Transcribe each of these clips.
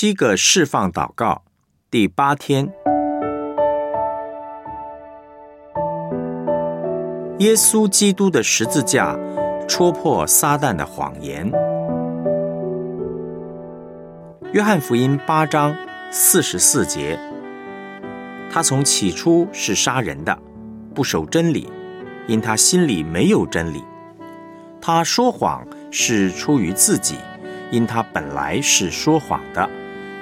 七个释放祷告，第八天，耶稣基督的十字架戳破撒旦的谎言。约翰福音八章四十四节，他从起初是杀人的，不守真理，因他心里没有真理。他说谎是出于自己。因他本来是说谎的，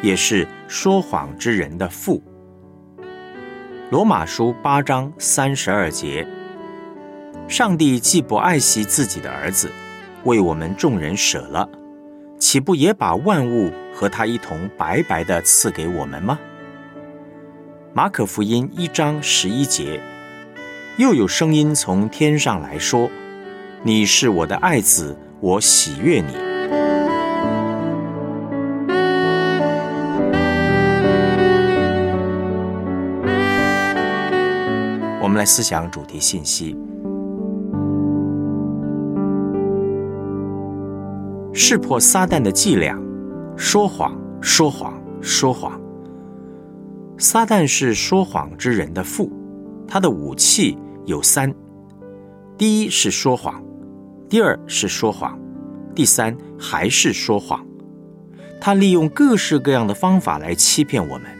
也是说谎之人的父。罗马书八章三十二节：上帝既不爱惜自己的儿子，为我们众人舍了，岂不也把万物和他一同白白的赐给我们吗？马可福音一章十一节：又有声音从天上来说：“你是我的爱子，我喜悦你。”思想主题信息：识破撒旦的伎俩，说谎，说谎，说谎。撒旦是说谎之人的父，他的武器有三：第一是说谎，第二是说谎，第三还是说谎。他利用各式各样的方法来欺骗我们。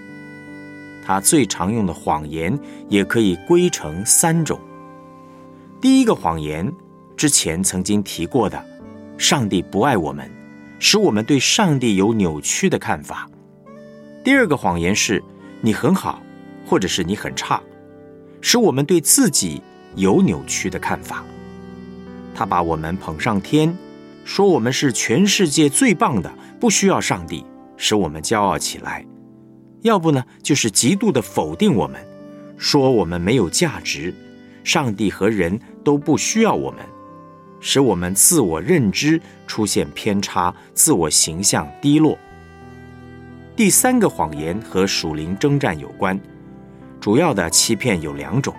他最常用的谎言也可以归成三种。第一个谎言，之前曾经提过的，上帝不爱我们，使我们对上帝有扭曲的看法。第二个谎言是，你很好，或者是你很差，使我们对自己有扭曲的看法。他把我们捧上天，说我们是全世界最棒的，不需要上帝，使我们骄傲起来。要不呢，就是极度的否定我们，说我们没有价值，上帝和人都不需要我们，使我们自我认知出现偏差，自我形象低落。第三个谎言和属灵征战有关，主要的欺骗有两种，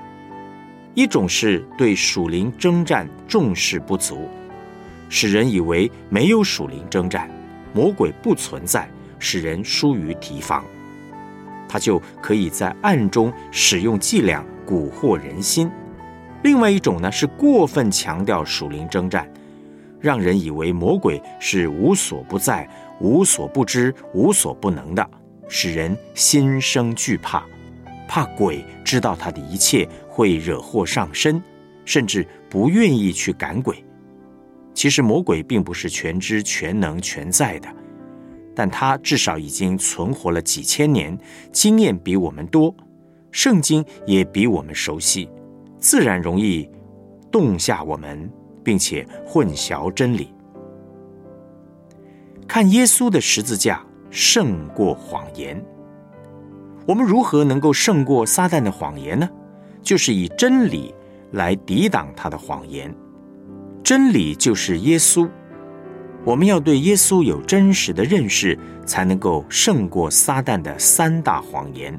一种是对属灵征战重视不足，使人以为没有属灵征战，魔鬼不存在，使人疏于提防。他就可以在暗中使用伎俩蛊惑人心。另外一种呢，是过分强调属灵征战，让人以为魔鬼是无所不在、无所不知、无所不能的，使人心生惧怕，怕鬼知道他的一切会惹祸上身，甚至不愿意去赶鬼。其实魔鬼并不是全知全能全在的。但他至少已经存活了几千年，经验比我们多，圣经也比我们熟悉，自然容易动下我们，并且混淆真理。看耶稣的十字架胜过谎言，我们如何能够胜过撒旦的谎言呢？就是以真理来抵挡他的谎言，真理就是耶稣。我们要对耶稣有真实的认识，才能够胜过撒旦的三大谎言。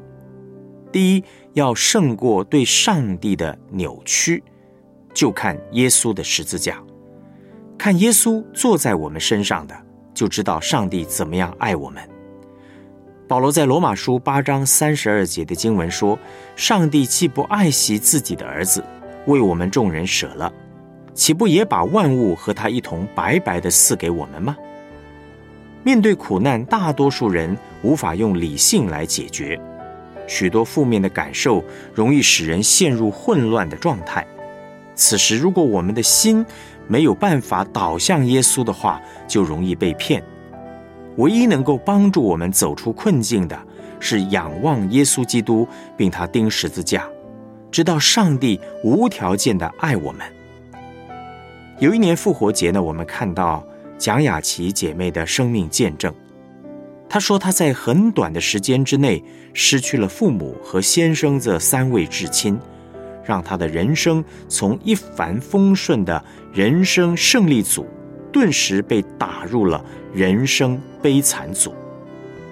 第一，要胜过对上帝的扭曲，就看耶稣的十字架，看耶稣坐在我们身上的，就知道上帝怎么样爱我们。保罗在罗马书八章三十二节的经文说：“上帝既不爱惜自己的儿子，为我们众人舍了。”岂不也把万物和他一同白白的赐给我们吗？面对苦难，大多数人无法用理性来解决，许多负面的感受容易使人陷入混乱的状态。此时，如果我们的心没有办法导向耶稣的话，就容易被骗。唯一能够帮助我们走出困境的，是仰望耶稣基督，并他钉十字架，知道上帝无条件的爱我们。有一年复活节呢，我们看到蒋雅琪姐妹的生命见证。她说，她在很短的时间之内失去了父母和先生这三位至亲，让她的人生从一帆风顺的人生胜利组，顿时被打入了人生悲惨组。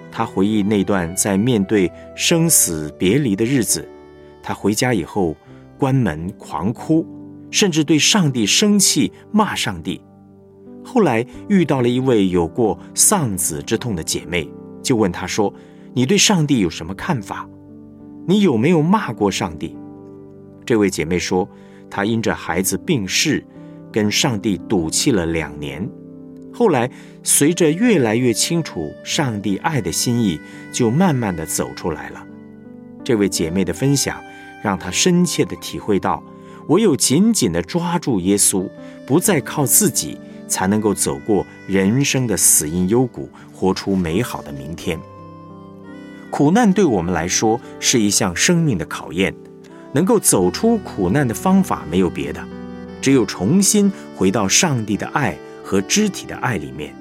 她回忆那段在面对生死别离的日子，她回家以后关门狂哭。甚至对上帝生气，骂上帝。后来遇到了一位有过丧子之痛的姐妹，就问她说：“你对上帝有什么看法？你有没有骂过上帝？”这位姐妹说：“她因着孩子病逝，跟上帝赌气了两年。后来随着越来越清楚上帝爱的心意，就慢慢的走出来了。”这位姐妹的分享，让她深切的体会到，唯有紧紧的抓住耶稣，不再靠自己。才能够走过人生的死荫幽谷，活出美好的明天。苦难对我们来说是一项生命的考验，能够走出苦难的方法没有别的，只有重新回到上帝的爱和肢体的爱里面。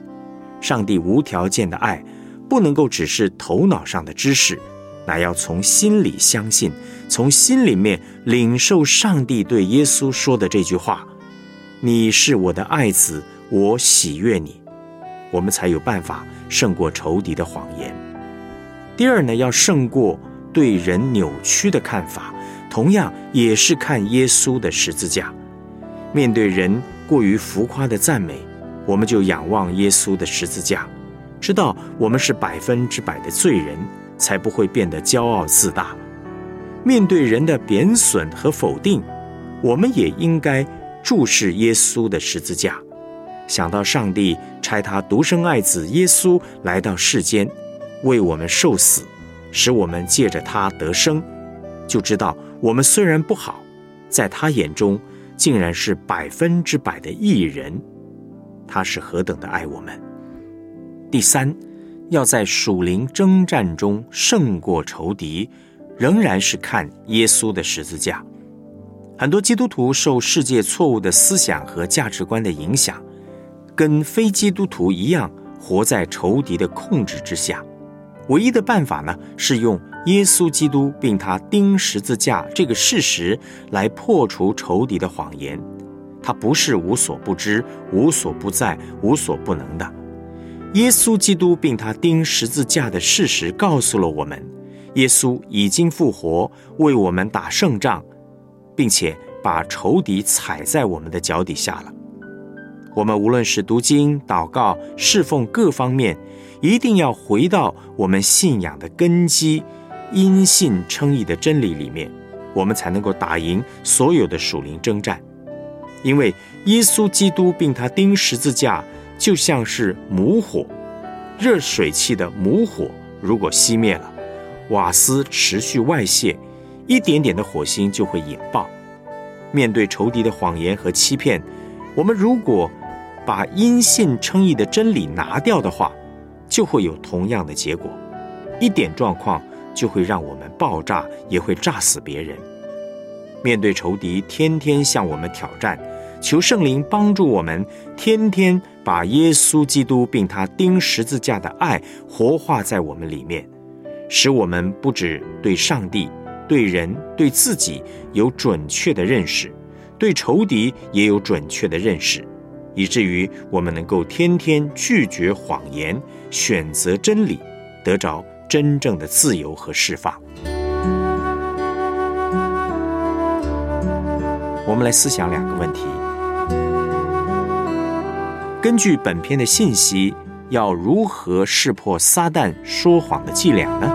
上帝无条件的爱，不能够只是头脑上的知识，乃要从心里相信，从心里面领受上帝对耶稣说的这句话：“你是我的爱子。”我喜悦你，我们才有办法胜过仇敌的谎言。第二呢，要胜过对人扭曲的看法，同样也是看耶稣的十字架。面对人过于浮夸的赞美，我们就仰望耶稣的十字架，知道我们是百分之百的罪人，才不会变得骄傲自大。面对人的贬损和否定，我们也应该注视耶稣的十字架。想到上帝差他独生爱子耶稣来到世间，为我们受死，使我们借着他得生，就知道我们虽然不好，在他眼中竟然是百分之百的义人。他是何等的爱我们！第三，要在属灵征战中胜过仇敌，仍然是看耶稣的十字架。很多基督徒受世界错误的思想和价值观的影响。跟非基督徒一样，活在仇敌的控制之下。唯一的办法呢，是用耶稣基督并他钉十字架这个事实来破除仇敌的谎言。他不是无所不知、无所不在、无所不能的。耶稣基督并他钉十字架的事实告诉了我们：耶稣已经复活，为我们打胜仗，并且把仇敌踩在我们的脚底下了。我们无论是读经、祷告、侍奉各方面，一定要回到我们信仰的根基，因信称义的真理里面，我们才能够打赢所有的属灵征战。因为耶稣基督并他钉十字架，就像是母火，热水器的母火，如果熄灭了，瓦斯持续外泄，一点点的火星就会引爆。面对仇敌的谎言和欺骗，我们如果把因信称义的真理拿掉的话，就会有同样的结果。一点状况就会让我们爆炸，也会炸死别人。面对仇敌天天向我们挑战，求圣灵帮助我们，天天把耶稣基督并他钉十字架的爱活化在我们里面，使我们不止对上帝、对人、对自己有准确的认识，对仇敌也有准确的认识。以至于我们能够天天拒绝谎言，选择真理，得着真正的自由和释放。我们来思想两个问题：根据本篇的信息，要如何识破撒旦说谎的伎俩呢？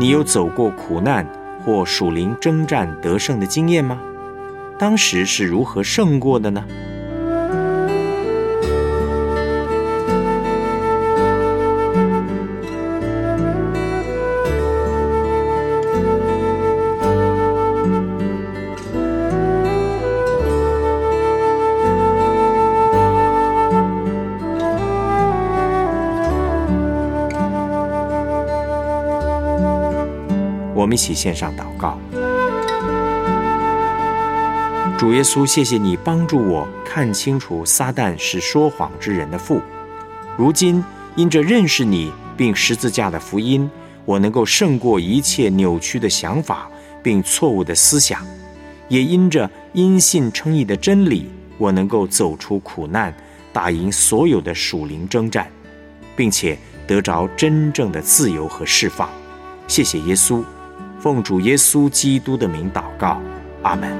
你有走过苦难或属灵征战得胜的经验吗？当时是如何胜过的呢？我们一起献上祷告，主耶稣，谢谢你帮助我看清楚撒旦是说谎之人的父。如今因着认识你并十字架的福音，我能够胜过一切扭曲的想法并错误的思想；也因着因信称义的真理，我能够走出苦难，打赢所有的属灵征战，并且得着真正的自由和释放。谢谢耶稣，奉主耶稣基督的名祷告，阿门。